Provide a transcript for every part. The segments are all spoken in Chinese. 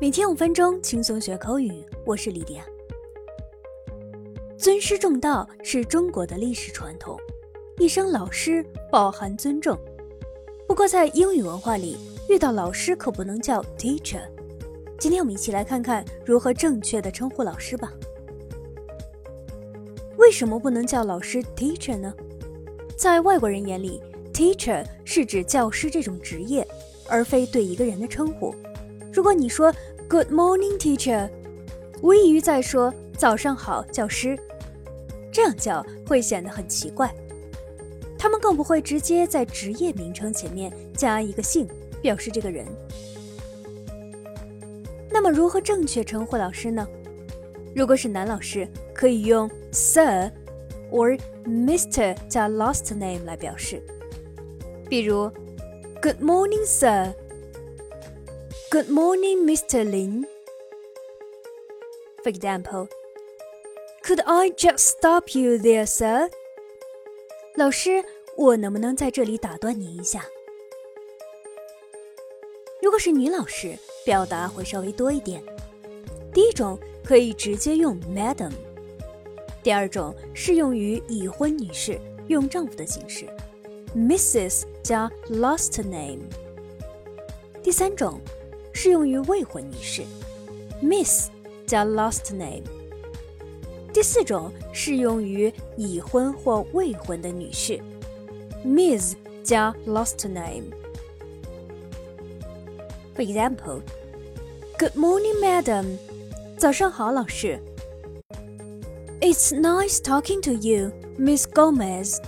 每天五分钟，轻松学口语。我是李迪亚。尊师重道是中国的历史传统，一声老师饱含尊重。不过在英语文化里，遇到老师可不能叫 teacher。今天我们一起来看看如何正确的称呼老师吧。为什么不能叫老师 teacher 呢？在外国人眼里，teacher 是指教师这种职业，而非对一个人的称呼。如果你说 Good morning, teacher，无异于在说早上好，教师。这样叫会显得很奇怪。他们更不会直接在职业名称前面加一个姓，表示这个人。那么，如何正确称呼老师呢？如果是男老师，可以用 Sir or Mr 加 last name 来表示。比如，Good morning, sir。Good morning, Mr. Lin. For example, Could I just stop you there, sir? 老师，我能不能在这里打断您一下？如果是女老师，表达会稍微多一点。第一种可以直接用 Madam，第二种适用于已婚女士，用丈夫的形式，Mrs 加 last name。第三种。适用于未婚女士，Miss 加 last name。第四种适用于已婚或未婚的女士，Ms 加 last name。For example, Good morning, madam. 早上好，老师。It's nice talking to you, Miss Gomez.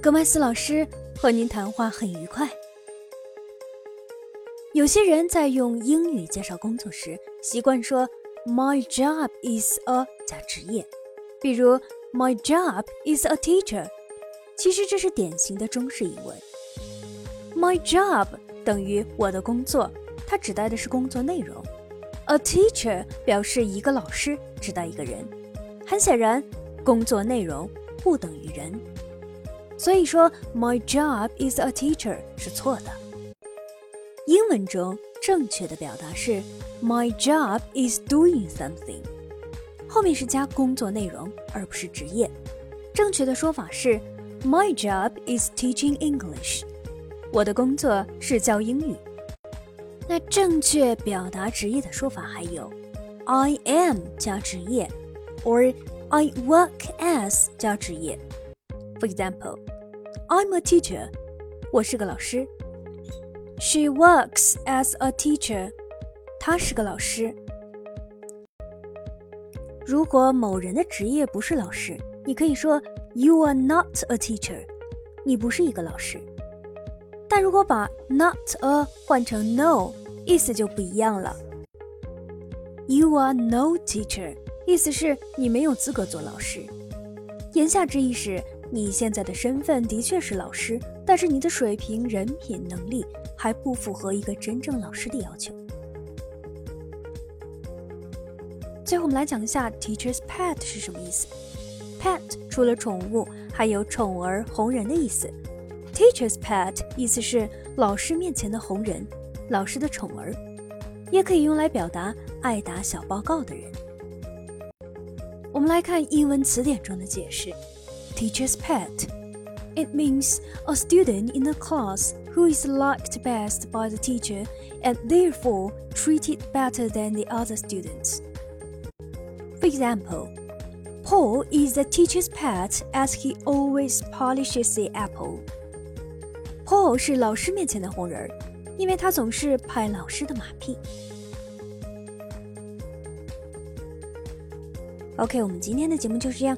戈麦斯老师，和您谈话很愉快。有些人在用英语介绍工作时，习惯说 "My job is a" 加职业，比如 "My job is a teacher"。其实这是典型的中式英文。My job 等于我的工作，它指代的是工作内容。A teacher 表示一个老师，指代一个人。很显然，工作内容不等于人，所以说 My job is a teacher 是错的。英文中正确的表达是 My job is doing something，后面是加工作内容，而不是职业。正确的说法是 My job is teaching English，我的工作是教英语。那正确表达职业的说法还有 I am 加职业，or I work as 加职业。For example，I'm a teacher，我是个老师。She works as a teacher. 她是个老师。如果某人的职业不是老师，你可以说 You are not a teacher. 你不是一个老师。但如果把 not a 换成 no，意思就不一样了。You are no teacher，意思是你没有资格做老师。言下之意是。你现在的身份的确是老师，但是你的水平、人品、能力还不符合一个真正老师的要求。最后，我们来讲一下 “teacher's pet” 是什么意思。pet 除了宠物，还有宠儿、红人的意思。teacher's pet 意思是老师面前的红人，老师的宠儿，也可以用来表达爱打小报告的人。我们来看英文词典中的解释。teacher's pet. It means a student in a class who is liked best by the teacher and therefore treated better than the other students. For example, Paul is the teacher's pet as he always polishes the apple. Paul 是老师面前的红人儿，因为他总是拍老师的马屁。OK，我们今天的节目就是这样。